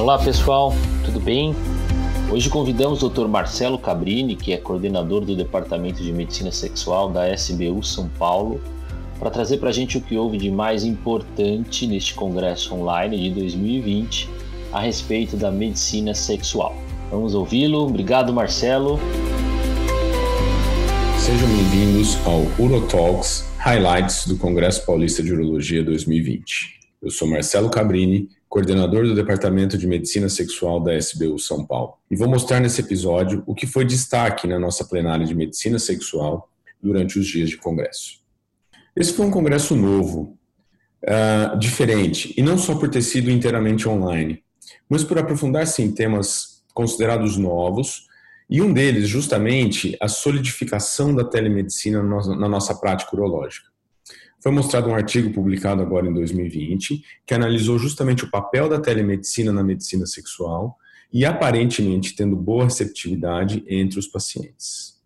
Olá pessoal, tudo bem? Hoje convidamos o Dr. Marcelo Cabrini, que é coordenador do Departamento de Medicina Sexual da SBU São Paulo, para trazer para a gente o que houve de mais importante neste congresso online de 2020 a respeito da medicina sexual. Vamos ouvi-lo. Obrigado, Marcelo. Sejam bem-vindos ao UroTalks Highlights do Congresso Paulista de Urologia 2020. Eu sou Marcelo Cabrini, coordenador do Departamento de Medicina Sexual da SBU São Paulo, e vou mostrar nesse episódio o que foi destaque na nossa plenária de Medicina Sexual durante os dias de congresso. Esse foi um congresso novo, uh, diferente, e não só por ter sido inteiramente online, mas por aprofundar-se em temas considerados novos, e um deles, justamente, a solidificação da telemedicina na nossa prática urológica. Foi mostrado um artigo publicado agora em 2020 que analisou justamente o papel da telemedicina na medicina sexual e aparentemente tendo boa receptividade entre os pacientes.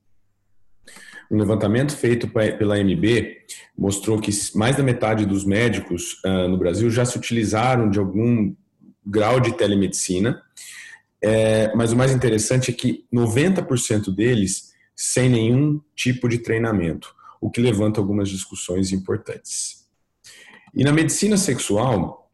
Um levantamento feito pela MB mostrou que mais da metade dos médicos uh, no Brasil já se utilizaram de algum grau de telemedicina, é, mas o mais interessante é que 90% deles sem nenhum tipo de treinamento, o que levanta algumas discussões importantes. E na medicina sexual,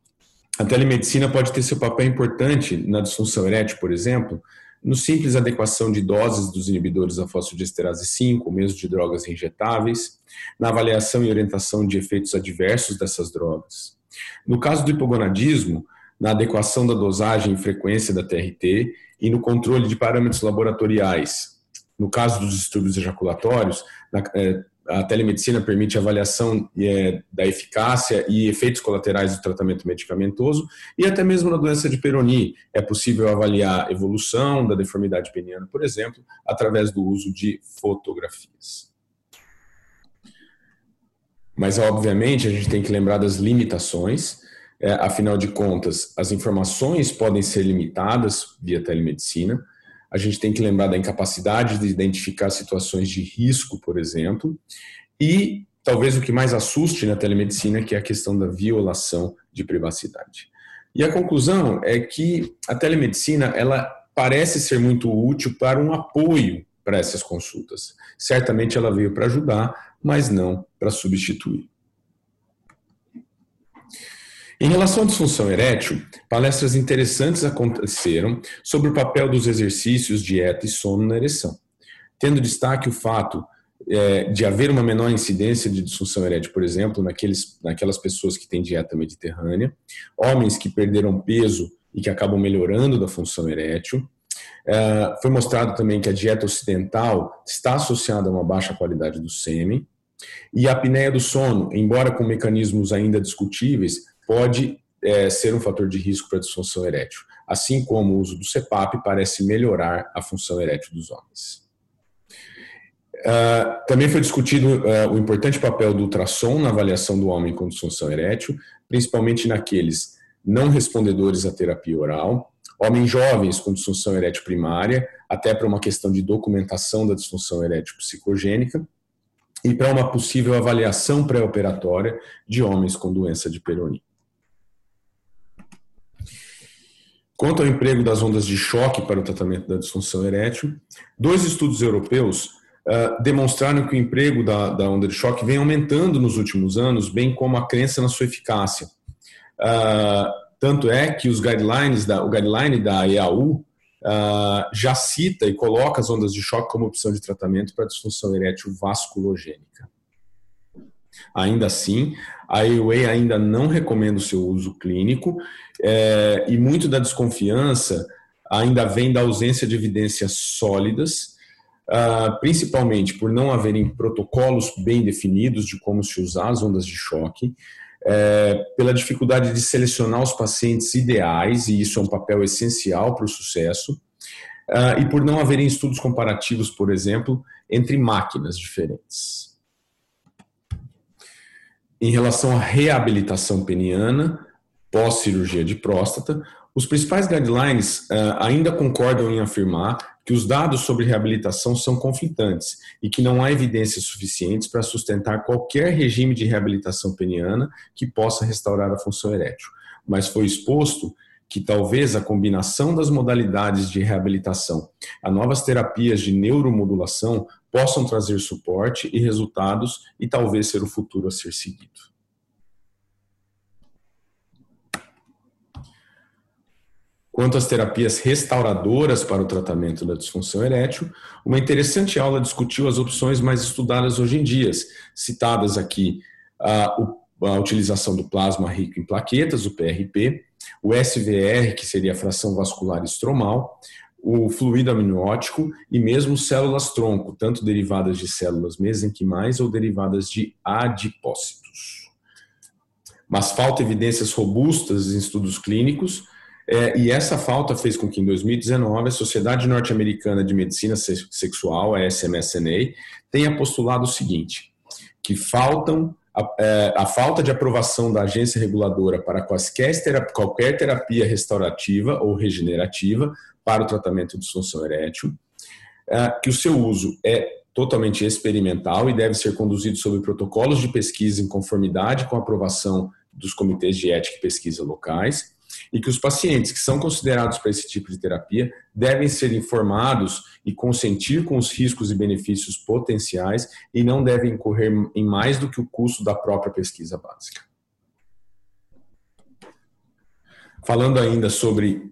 a telemedicina pode ter seu papel importante na disfunção erétil, por exemplo, no simples adequação de doses dos inibidores da fosfodiesterase 5, ou mesmo de drogas injetáveis, na avaliação e orientação de efeitos adversos dessas drogas. No caso do hipogonadismo, na adequação da dosagem e frequência da TRT e no controle de parâmetros laboratoriais. No caso dos distúrbios ejaculatórios, na, é, a telemedicina permite avaliação é, da eficácia e efeitos colaterais do tratamento medicamentoso e até mesmo na doença de Peyronie é possível avaliar a evolução da deformidade peniana, por exemplo, através do uso de fotografias. Mas, obviamente, a gente tem que lembrar das limitações, é, afinal de contas, as informações podem ser limitadas via telemedicina, a gente tem que lembrar da incapacidade de identificar situações de risco, por exemplo, e talvez o que mais assuste na telemedicina, que é a questão da violação de privacidade. E a conclusão é que a telemedicina ela parece ser muito útil para um apoio para essas consultas. Certamente ela veio para ajudar, mas não para substituir. Em relação à disfunção erétil, palestras interessantes aconteceram sobre o papel dos exercícios, dieta e sono na ereção, tendo destaque o fato é, de haver uma menor incidência de disfunção erétil, por exemplo, naqueles, naquelas pessoas que têm dieta mediterrânea, homens que perderam peso e que acabam melhorando da função erétil. É, foi mostrado também que a dieta ocidental está associada a uma baixa qualidade do sêmen. E a apneia do sono, embora com mecanismos ainda discutíveis, pode é, ser um fator de risco para disfunção erétil, assim como o uso do CPAP parece melhorar a função erétil dos homens. Uh, também foi discutido uh, o importante papel do ultrassom na avaliação do homem com disfunção erétil, principalmente naqueles não respondedores à terapia oral, homens jovens com disfunção erétil primária, até para uma questão de documentação da disfunção erétil psicogênica, e para uma possível avaliação pré-operatória de homens com doença de Peyronie. Quanto ao emprego das ondas de choque para o tratamento da disfunção erétil, dois estudos europeus uh, demonstraram que o emprego da, da, onda de choque vem aumentando nos últimos anos, bem como a crença na sua eficácia. Uh, tanto é que os guidelines da, o guideline da EAU uh, já cita e coloca as ondas de choque como opção de tratamento para disfunção erétil vasculogênica. Ainda assim, a AUA ainda não recomenda o seu uso clínico é, e muito da desconfiança ainda vem da ausência de evidências sólidas, uh, principalmente por não haverem protocolos bem definidos de como se usar as ondas de choque, é, pela dificuldade de selecionar os pacientes ideais, e isso é um papel essencial para o sucesso, uh, e por não haverem estudos comparativos, por exemplo, entre máquinas diferentes. Em relação à reabilitação peniana, pós-cirurgia de próstata, os principais guidelines uh, ainda concordam em afirmar que os dados sobre reabilitação são conflitantes e que não há evidências suficientes para sustentar qualquer regime de reabilitação peniana que possa restaurar a função erétil. Mas foi exposto que talvez a combinação das modalidades de reabilitação a novas terapias de neuromodulação possam trazer suporte e resultados e talvez ser o futuro a ser seguido. Quanto às terapias restauradoras para o tratamento da disfunção erétil, uma interessante aula discutiu as opções mais estudadas hoje em dia, citadas aqui a, a utilização do plasma rico em plaquetas, o PRP, o SVR, que seria a fração vascular estromal, o fluido amniótico e mesmo células tronco, tanto derivadas de células mesenquimais ou derivadas de adipócitos. Mas falta evidências robustas em estudos clínicos é, e essa falta fez com que, em 2019, a Sociedade Norte-Americana de Medicina Sexual, a SMSNA, tenha postulado o seguinte: que faltam a, é, a, falta de aprovação da agência reguladora para quaisquer qualquer terapia restaurativa ou regenerativa para o tratamento de disfunção erétil, é, que o seu uso é totalmente experimental e deve ser conduzido sob protocolos de pesquisa em conformidade com a aprovação dos comitês de ética e pesquisa locais, e que os pacientes que são considerados para esse tipo de terapia devem ser informados e consentir com os riscos e benefícios potenciais e não devem incorrer em mais do que o custo da própria pesquisa básica. Falando ainda sobre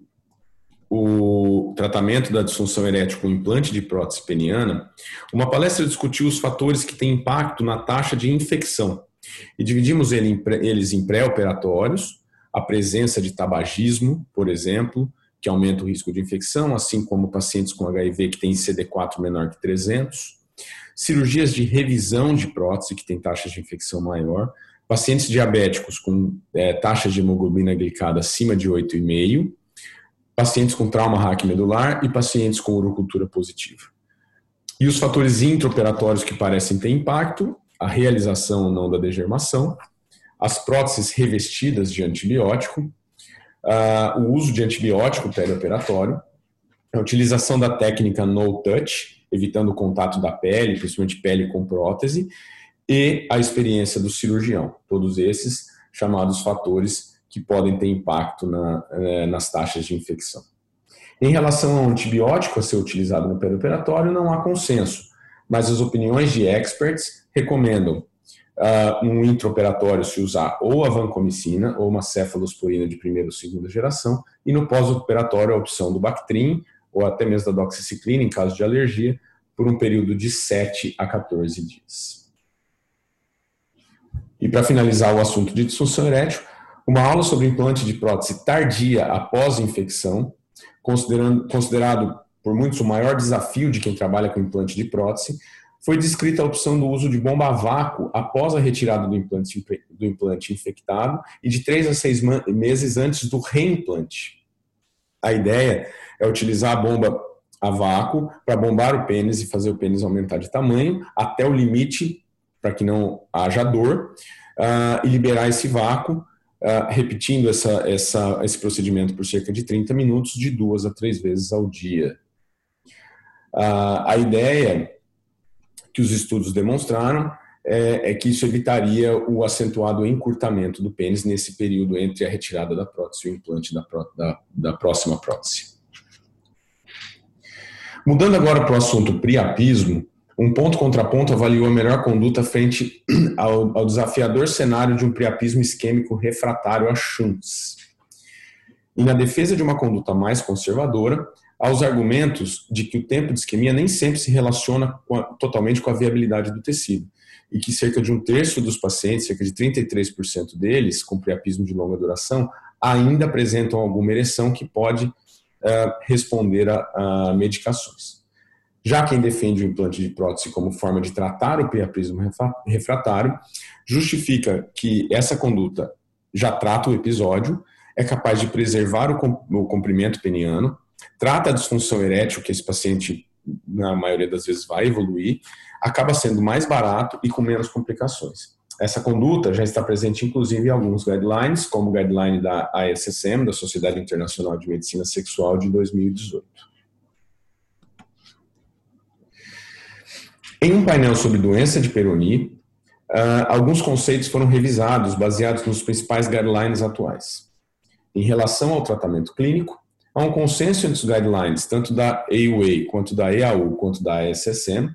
o tratamento da disfunção erétil com implante de prótese peniana, uma palestra discutiu os fatores que têm impacto na taxa de infecção. E dividimos eles em pré-operatórios, a presença de tabagismo, por exemplo, que aumenta o risco de infecção, assim como pacientes com HIV que têm CD4 menor que 300, cirurgias de revisão de prótese, que tem taxas de infecção maior, pacientes diabéticos com é, taxas de hemoglobina glicada acima de 8,5, pacientes com trauma raquimedular e pacientes com urocultura positiva. E os fatores intraoperatórios que parecem ter impacto, a realização ou não da degermação, as próteses revestidas de antibiótico, uh, o uso de antibiótico perioperatório, a utilização da técnica no touch, evitando o contato da pele, principalmente pele com prótese, e a experiência do cirurgião. Todos esses chamados fatores que podem ter impacto na, eh, nas taxas de infecção. Em relação ao antibiótico a ser utilizado no perioperatório, não há consenso, mas as opiniões de experts recomendam uh, um intraoperatório se usar ou a vancomicina ou uma cefalosporina de primeira ou segunda geração, e no pós-operatório a opção do Bactrim ou até mesmo da doxiciclina em caso de alergia, por um período de 7 a 14 dias. E para finalizar o assunto de disfunção erétil, uma aula sobre implante de prótese tardia após infecção, considerado por muitos o maior desafio de quem trabalha com implante de prótese, foi descrita a opção do uso de bomba a vácuo após a retirada do implante, do implante infectado e de três a seis meses antes do reimplante. A ideia é utilizar a bomba a vácuo para bombar o pênis e fazer o pênis aumentar de tamanho até o limite para que não haja dor uh, e liberar esse vácuo, uh, repetindo essa, essa, esse procedimento por cerca de 30 minutos, de duas a três vezes ao dia. Uh, a ideia que os estudos demonstraram é, é, que isso evitaria o acentuado encurtamento do pênis nesse período entre a retirada da prótese e o implante da, da, da próxima prótese. Mudando agora para o assunto priapismo, um ponto contraponto avaliou a melhor conduta frente ao, ao desafiador cenário de um priapismo isquêmico refratário a shunts. E na defesa de uma conduta mais conservadora, aos argumentos de que o tempo de isquemia nem sempre se relaciona com a, totalmente com a viabilidade do tecido e que cerca de um terço dos pacientes, cerca de 33% deles, com priapismo de longa duração, ainda apresentam alguma ereção que pode uh, responder a, a, medicações. Já quem defende o implante de prótese como forma de tratar o priapismo refratário, justifica que essa conduta já trata o episódio, é capaz de preservar o comprimento peniano, trata a disfunção erétil, que esse paciente, na maioria das vezes, vai evoluir, acaba sendo mais barato e com menos complicações. Essa conduta já está presente, inclusive, em alguns guidelines, como o guideline da ASSM, da Sociedade Internacional de Medicina Sexual, de 2018. Em um painel sobre doença de Peyronie, uh, alguns conceitos foram revisados, baseados nos principais guidelines atuais. em relação ao tratamento clínico, há um consenso entre os guidelines, tanto da AUA quanto da EAU, quanto da SSM,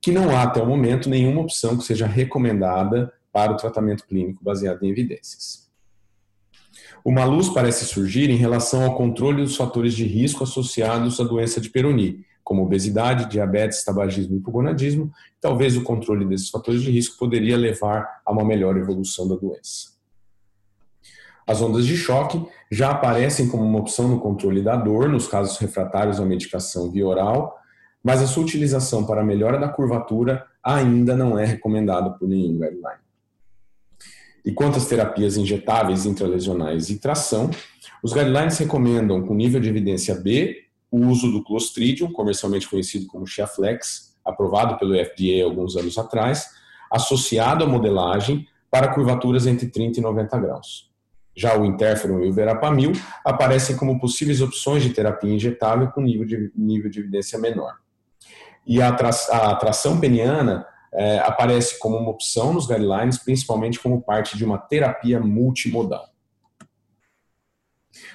que não há até o momento nenhuma opção que seja recomendada para o tratamento clínico baseado em evidências. Uma luz parece surgir em relação ao controle dos fatores de risco associados à doença de Peroni, como obesidade, diabetes, tabagismo e hipogonadismo. Talvez o controle desses fatores de risco poderia levar a uma melhor evolução da doença. As ondas de choque já aparecem como uma opção no controle da dor nos casos refratários à medicação via oral, mas a sua utilização para a melhora da curvatura ainda não é recomendada por nenhum guideline. E quanto às terapias injetáveis intralesionais e tração, os guidelines recomendam, com nível de evidência B, o uso do Clostridium, comercialmente conhecido como Xiaflex, aprovado pelo FDA alguns anos atrás, associado à modelagem para curvaturas entre 30 e 90 graus. Já o interferon e o verapamil aparecem como possíveis opções de terapia injetável com nível de, nível de evidência menor. E a, a tração peniana é, aparece como uma opção nos guidelines, principalmente como parte de uma terapia multimodal.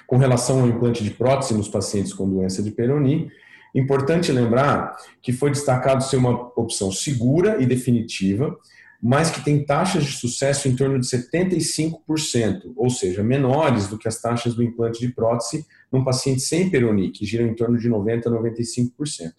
Com relação ao implante de prótese nos pacientes com doença de Peyronie, importante lembrar que foi destacado ser uma opção segura e definitiva, mas que tem taxas de sucesso em torno de 75%, ou seja, menores do que as taxas do implante de prótese num paciente sem Peyronie, que giram em torno de 90% a 95%.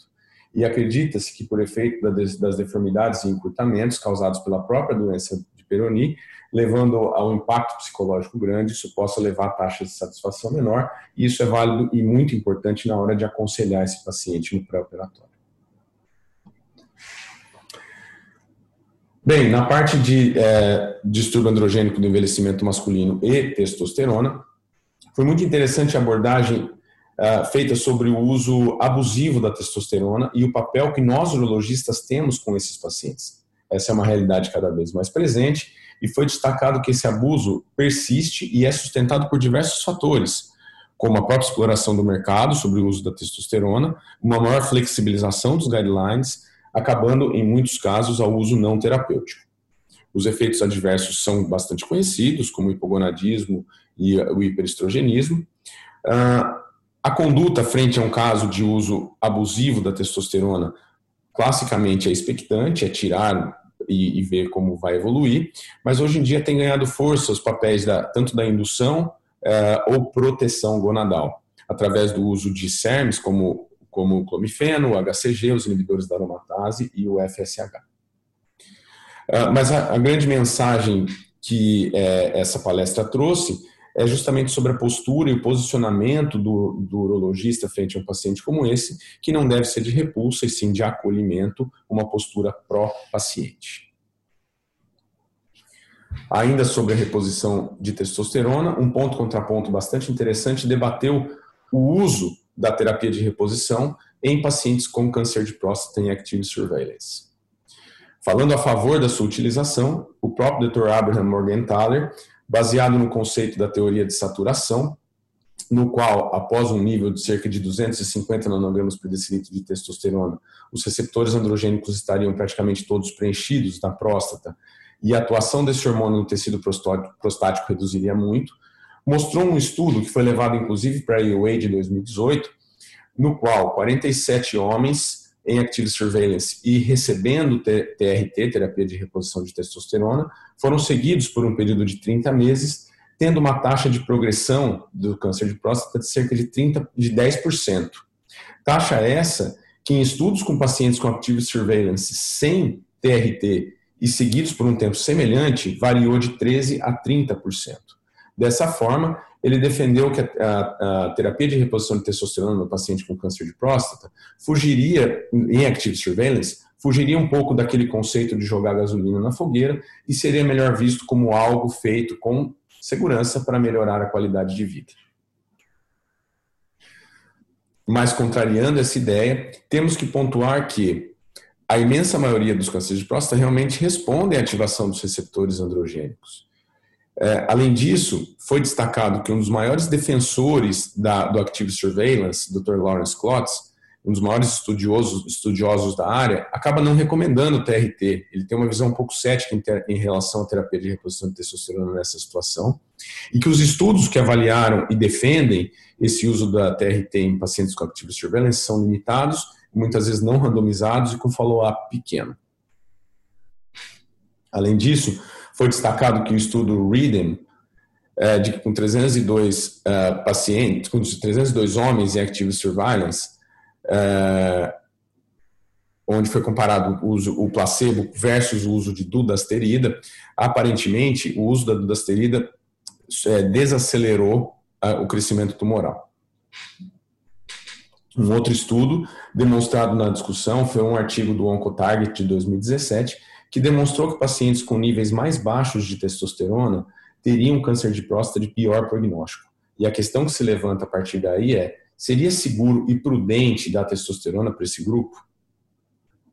E acredita-se que, por efeito das deformidades e encurtamentos causados pela própria doença de Peyronie, levando a um impacto psicológico grande, isso possa levar a taxa de satisfação menor, e isso é válido e muito importante na hora de aconselhar esse paciente no pré-operatório. Bem, na parte de é, distúrbio androgênico do envelhecimento masculino e testosterona, foi muito interessante a abordagem é, feita sobre o uso abusivo da testosterona e o papel que nós urologistas temos com esses pacientes. Essa é uma realidade cada vez mais presente e foi destacado que esse abuso persiste e é sustentado por diversos fatores, como a própria exploração do mercado sobre o uso da testosterona, uma maior flexibilização dos guidelines, acabando, em muitos casos, ao uso não terapêutico. Os efeitos adversos são bastante conhecidos, como o hipogonadismo e o hiperestrogenismo. Ah, a conduta frente a um caso de uso abusivo da testosterona, classicamente é expectante, é tirar e, ver como vai evoluir, mas hoje em dia tem ganhado força os papéis da, tanto da indução ah, ou proteção gonadal, através do uso de SERMs, como como o clomifeno, o HCG, os inibidores da aromatase e o FSH. Ah, mas a, grande mensagem que é, essa palestra trouxe é justamente sobre a postura e o posicionamento do, do urologista frente a um paciente como esse, que não deve ser de repulsa e sim de acolhimento, uma postura pró-paciente. Ainda sobre a reposição de testosterona, um ponto contraponto bastante interessante debateu o uso da terapia de reposição em pacientes com câncer de próstata em active surveillance. Falando a favor da sua utilização, o próprio Dr. Abraham Morgenthaler, baseado no conceito da teoria de saturação, no qual, após um nível de cerca de 250 nanogramas por decilitro de testosterona, os receptores androgênicos estariam praticamente todos preenchidos na próstata e a atuação desse hormônio no tecido prostático reduziria muito, mostrou um estudo que foi levado inclusive para a EUA de 2018, no qual 47 homens em active surveillance e recebendo TRT, terapia de reposição de testosterona, foram seguidos por um período de 30 meses, tendo uma taxa de progressão do câncer de próstata de cerca de 30 de 10%. Taxa essa que em estudos com pacientes com active surveillance sem TRT e seguidos por um tempo semelhante variou de 13 a 30%. Dessa forma, ele defendeu que a, a, a, terapia de reposição de testosterona no paciente com câncer de próstata fugiria, em active surveillance, fugiria um pouco daquele conceito de jogar gasolina na fogueira e seria melhor visto como algo feito com segurança para melhorar a qualidade de vida. Mas, contrariando essa ideia, temos que pontuar que a imensa maioria dos cânceres de próstata realmente respondem à ativação dos receptores androgênicos. É, além disso, foi destacado que um dos maiores defensores da, do Active Surveillance, Dr. Lawrence Klotz, um dos maiores estudiosos, estudiosos da área, acaba não recomendando o TRT. Ele tem uma visão um pouco cética em, ter, em relação à terapia de reposição de testosterona nessa situação. E que os estudos que avaliaram e defendem esse uso da TRT em pacientes com active surveillance são limitados, muitas vezes não randomizados e com follow-up pequeno. Além disso, foi destacado que o estudo READM, é, de, com 302 é, pacientes, com 302 homens em active surveillance, é, onde foi comparado o, uso, o placebo versus o uso de dudasterida, aparentemente o uso da dudasterida é, desacelerou o crescimento tumoral. Um outro estudo demonstrado na discussão foi um artigo do Oncotarget de 2017, que demonstrou que pacientes com níveis mais baixos de testosterona teriam câncer de próstata de pior prognóstico. E a questão que se levanta a partir daí é: seria seguro e prudente dar testosterona para esse grupo?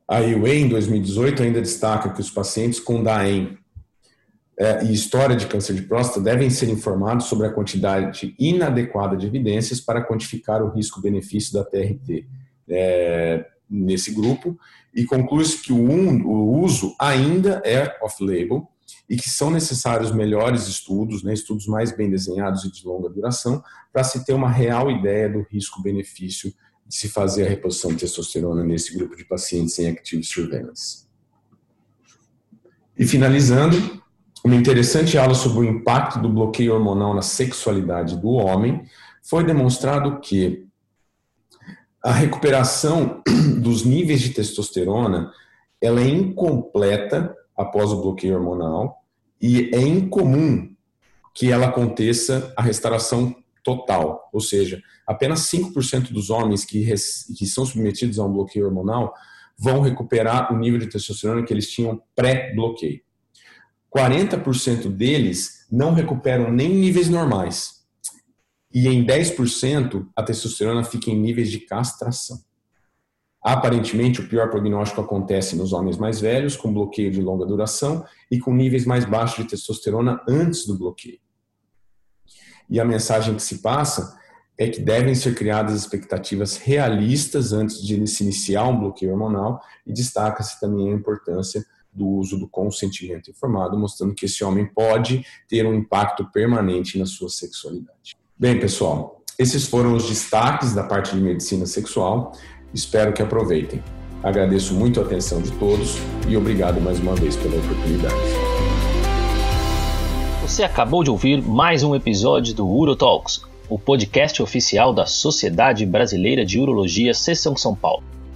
A IUE, em 2018, ainda destaca que os pacientes com DAEM é, e história de câncer de próstata devem ser informados sobre a quantidade inadequada de evidências para quantificar o risco-benefício da TRT é, nesse grupo e conclui-se que o, o uso ainda é off-label e que são necessários melhores estudos, né, estudos mais bem desenhados e de longa duração, para se ter uma real ideia do risco-benefício de se fazer a reposição de testosterona nesse grupo de pacientes em active surveillance. E finalizando, uma interessante aula sobre o impacto do bloqueio hormonal na sexualidade do homem foi demonstrado que a recuperação dos níveis de testosterona ela é incompleta após o bloqueio hormonal e é incomum que ela aconteça a restauração total, ou seja, apenas 5% dos homens que, que são submetidos a um bloqueio hormonal vão recuperar o nível de testosterona que eles tinham pré-bloqueio. 40% deles não recuperam nem níveis normais. E em 10% a testosterona fica em níveis de castração. Aparentemente, o pior prognóstico acontece nos homens mais velhos, com bloqueio de longa duração e com níveis mais baixos de testosterona antes do bloqueio. E a mensagem que se passa é que devem ser criadas expectativas realistas antes de se iniciar um bloqueio hormonal e destaca-se também a importância do uso do consentimento informado, mostrando que esse homem pode ter um impacto permanente na sua sexualidade. Bem, pessoal, esses foram os destaques da parte de medicina sexual. Espero que aproveitem. Agradeço muito a atenção de todos e obrigado mais uma vez pela oportunidade. Você acabou de ouvir mais um episódio do UroTalks, o podcast oficial da Sociedade Brasileira de Urologia Seção São Paulo.